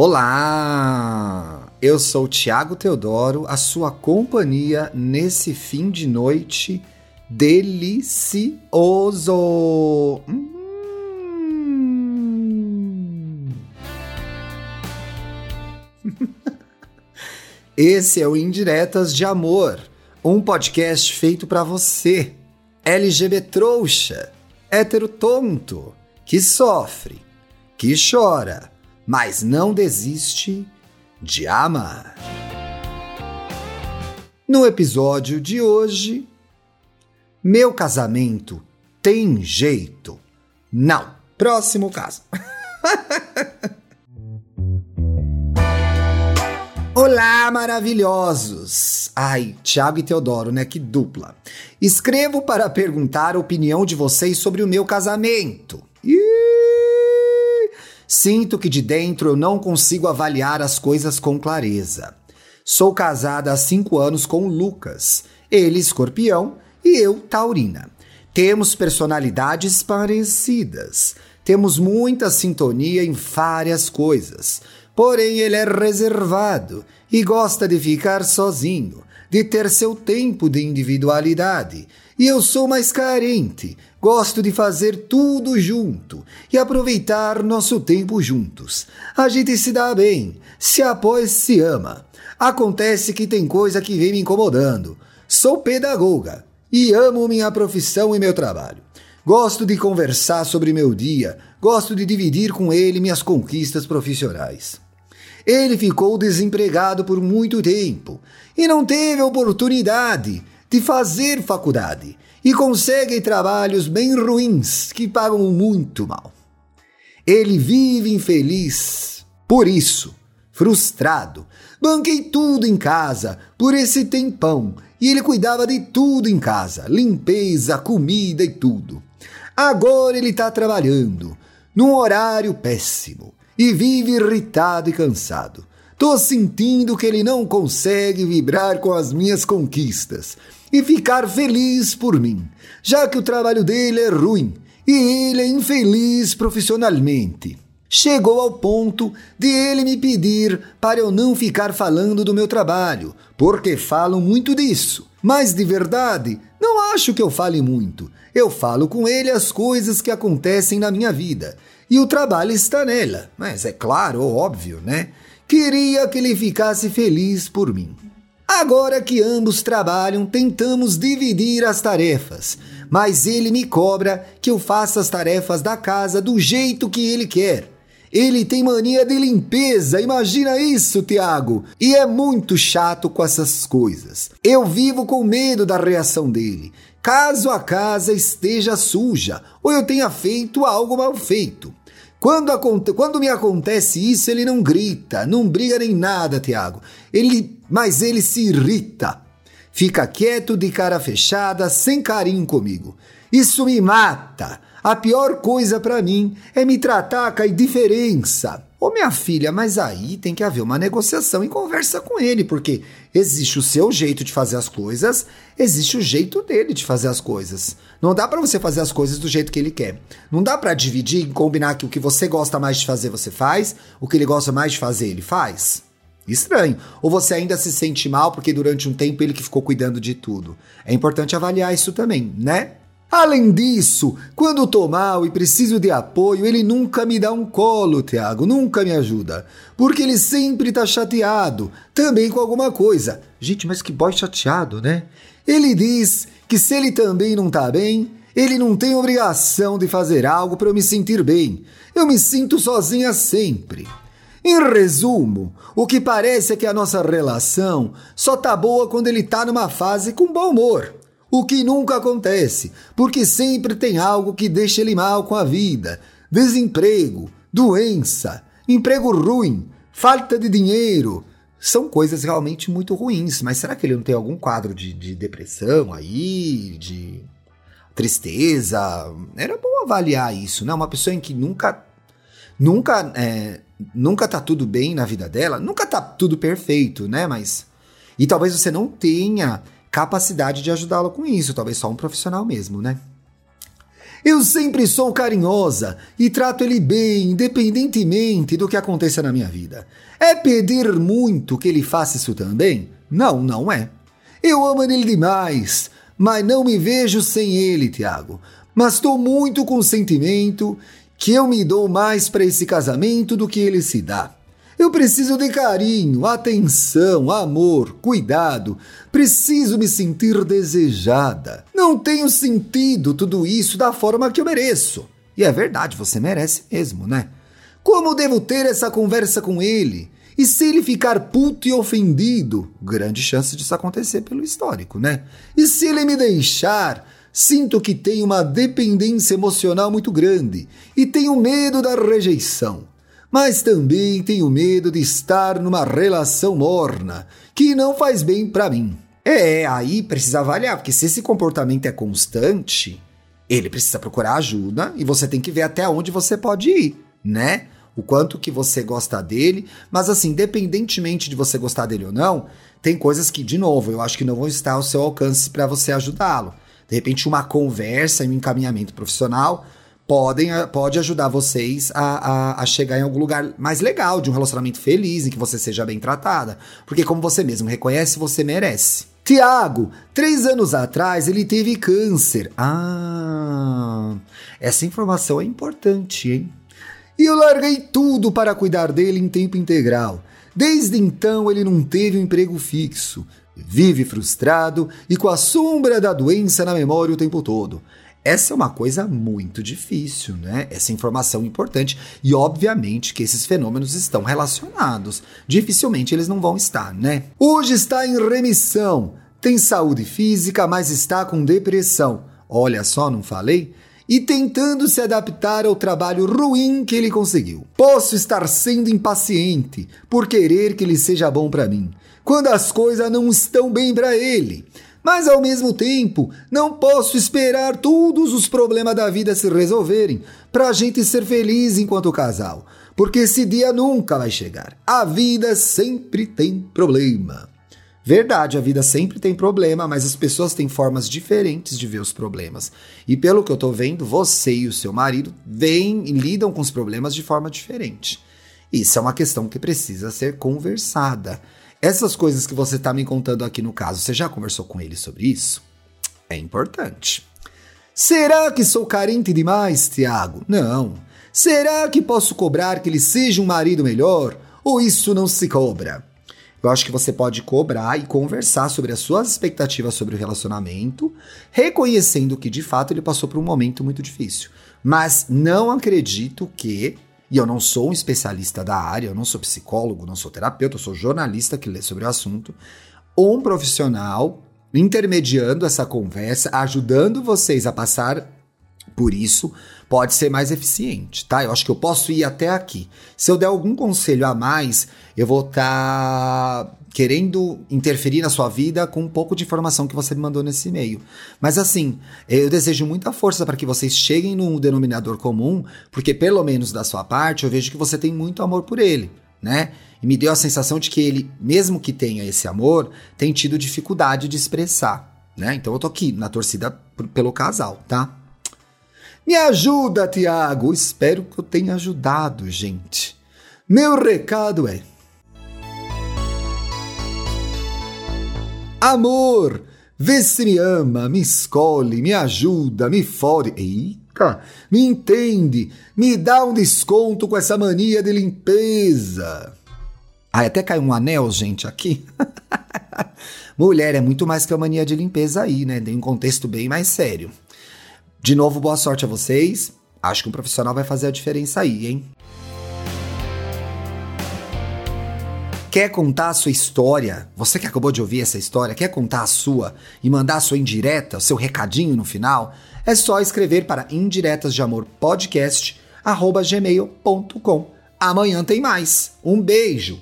Olá! Eu sou Tiago Teodoro, a sua companhia nesse fim de noite delicioso. Hum. Esse é o Indiretas de Amor, um podcast feito para você, LGBT trouxa, hétero tonto, que sofre, que chora, mas não desiste de amar. No episódio de hoje, meu casamento tem jeito? Não. Próximo caso. Olá, maravilhosos! Ai, Tiago e Teodoro, né? Que dupla. Escrevo para perguntar a opinião de vocês sobre o meu casamento. Sinto que de dentro eu não consigo avaliar as coisas com clareza. Sou casada há cinco anos com Lucas, ele escorpião e eu taurina. Temos personalidades parecidas, temos muita sintonia em várias coisas Porém, ele é reservado e gosta de ficar sozinho, de ter seu tempo de individualidade. E eu sou mais carente, gosto de fazer tudo junto e aproveitar nosso tempo juntos. A gente se dá bem, se apoia se ama. Acontece que tem coisa que vem me incomodando. Sou pedagoga e amo minha profissão e meu trabalho. Gosto de conversar sobre meu dia, gosto de dividir com ele minhas conquistas profissionais. Ele ficou desempregado por muito tempo e não teve oportunidade de fazer faculdade e consegue trabalhos bem ruins que pagam muito mal. Ele vive infeliz. Por isso, frustrado, banquei tudo em casa por esse tempão e ele cuidava de tudo em casa, limpeza, comida e tudo. Agora ele está trabalhando num horário péssimo e vive irritado e cansado. Tô sentindo que ele não consegue vibrar com as minhas conquistas e ficar feliz por mim, já que o trabalho dele é ruim e ele é infeliz profissionalmente. Chegou ao ponto de ele me pedir para eu não ficar falando do meu trabalho, porque falam muito disso. Mas de verdade, não acho que eu fale muito. Eu falo com ele as coisas que acontecem na minha vida e o trabalho está nela. Mas é claro, óbvio, né? Queria que ele ficasse feliz por mim. Agora que ambos trabalham, tentamos dividir as tarefas, mas ele me cobra que eu faça as tarefas da casa do jeito que ele quer. Ele tem mania de limpeza, imagina isso, Tiago! E é muito chato com essas coisas. Eu vivo com medo da reação dele, caso a casa esteja suja ou eu tenha feito algo mal feito. Quando, quando me acontece isso, ele não grita, não briga nem nada, Tiago. Ele, mas ele se irrita. Fica quieto, de cara fechada, sem carinho comigo. Isso me mata. A pior coisa para mim é me tratar com a indiferença. Ô minha filha, mas aí tem que haver uma negociação e conversa com ele, porque existe o seu jeito de fazer as coisas, existe o jeito dele de fazer as coisas. Não dá para você fazer as coisas do jeito que ele quer. Não dá para dividir e combinar que o que você gosta mais de fazer você faz, o que ele gosta mais de fazer ele faz. Estranho. Ou você ainda se sente mal porque durante um tempo ele que ficou cuidando de tudo. É importante avaliar isso também, né? Além disso, quando tô mal e preciso de apoio, ele nunca me dá um colo, Tiago, nunca me ajuda. Porque ele sempre tá chateado, também com alguma coisa. Gente, mas que boy chateado, né? Ele diz que se ele também não tá bem, ele não tem obrigação de fazer algo para eu me sentir bem. Eu me sinto sozinha sempre. Em resumo, o que parece é que a nossa relação só tá boa quando ele tá numa fase com bom humor. O que nunca acontece, porque sempre tem algo que deixa ele mal com a vida: desemprego, doença, emprego ruim, falta de dinheiro. São coisas realmente muito ruins, mas será que ele não tem algum quadro de, de depressão aí, de tristeza? Era bom avaliar isso, né? Uma pessoa em que nunca, nunca, é, nunca tá tudo bem na vida dela, nunca tá tudo perfeito, né? Mas e talvez você não tenha capacidade de ajudá-lo com isso, talvez só um profissional mesmo, né? Eu sempre sou carinhosa e trato ele bem, independentemente do que aconteça na minha vida. É pedir muito que ele faça isso também? Não, não é. Eu amo ele demais, mas não me vejo sem ele, Tiago. Mas estou muito com o sentimento que eu me dou mais para esse casamento do que ele se dá. Eu preciso de carinho, atenção, amor, cuidado. Preciso me sentir desejada. Não tenho sentido tudo isso da forma que eu mereço. E é verdade, você merece mesmo, né? Como devo ter essa conversa com ele? E se ele ficar puto e ofendido? Grande chance disso acontecer pelo histórico, né? E se ele me deixar? Sinto que tenho uma dependência emocional muito grande e tenho medo da rejeição mas também tenho medo de estar numa relação morna, que não faz bem para mim. É, aí precisa avaliar, porque se esse comportamento é constante, ele precisa procurar ajuda e você tem que ver até onde você pode ir, né? O quanto que você gosta dele, mas assim, independentemente de você gostar dele ou não, tem coisas que, de novo, eu acho que não vão estar ao seu alcance para você ajudá-lo. De repente, uma conversa e um encaminhamento profissional podem, eh, pode ajudar vocês a, a, a, chegar em algum lugar mais legal, de um relacionamento feliz, em que você seja bem tratada. Porque, como você mesmo reconhece, você merece. Tiago, três anos atrás ele teve câncer. Ah, essa informação é importante, hein? E eu larguei tudo para cuidar dele em tempo integral. Desde então ele não teve um emprego fixo. Vive frustrado e com a sombra da doença na memória o tempo todo. Essa é uma coisa muito difícil, né? Essa informação importante. E obviamente que esses fenômenos estão relacionados. Dificilmente eles não vão estar, né? Hoje está em remissão. Tem saúde física, mas está com depressão. Olha só, não falei? e tentando se adaptar ao trabalho ruim que ele conseguiu. Posso estar sendo impaciente por querer que ele seja bom para mim, quando as coisas não estão bem para ele. Mas ao mesmo tempo, não posso esperar todos os problemas da vida se resolverem para a gente ser feliz enquanto casal, porque esse dia nunca vai chegar. A vida sempre tem problema. Verdade, a vida sempre tem problema, mas as pessoas têm formas diferentes de ver os problemas. E pelo que eu tô vendo, você e o seu marido vêm e lidam com os problemas de forma diferente. Isso é uma questão que precisa ser conversada. Essas coisas que você está me contando aqui no caso, você já conversou com ele sobre isso? É importante. Será que sou carente demais, Tiago? Não. Será que posso cobrar que ele seja um marido melhor? Ou isso não se cobra? Eu acho que você pode cobrar e conversar sobre as suas expectativas sobre o relacionamento, reconhecendo que de fato ele passou por um momento muito difícil. Mas não acredito que e eu não sou um especialista da área, eu não sou psicólogo, não sou terapeuta, eu sou jornalista que lê sobre o assunto. Um profissional intermediando essa conversa, ajudando vocês a passar por isso, pode ser mais eficiente, tá? Eu acho que eu posso ir até aqui. Se eu der algum conselho a mais, eu vou estar tá querendo interferir na sua vida com um pouco de informação que você me mandou nesse e-mail. Mas assim, eu desejo muita força para que vocês cheguem num denominador comum, porque pelo menos da sua parte eu vejo que você tem muito amor por ele, né? E me deu a sensação de que ele, mesmo que tenha esse amor, tem tido dificuldade de expressar, né? Então eu tô aqui na torcida pelo casal, tá? Me ajuda, Tiago. Espero que eu tenha ajudado, gente. Meu recado é: Amor, vê se me ama, me escolhe, me ajuda, me fode. Eita, me entende, me dá um desconto com essa mania de limpeza. Ai, até caiu um anel, gente, aqui. Mulher é muito mais que a mania de limpeza aí, né? Tem um contexto bem mais sério. De novo, boa sorte a vocês. Acho que um profissional vai fazer a diferença aí, hein? Quer contar a sua história? Você que acabou de ouvir essa história, quer contar a sua e mandar a sua indireta, o seu recadinho no final? É só escrever para indiretasdeamorpodcast@gmail.com. Amanhã tem mais. Um beijo.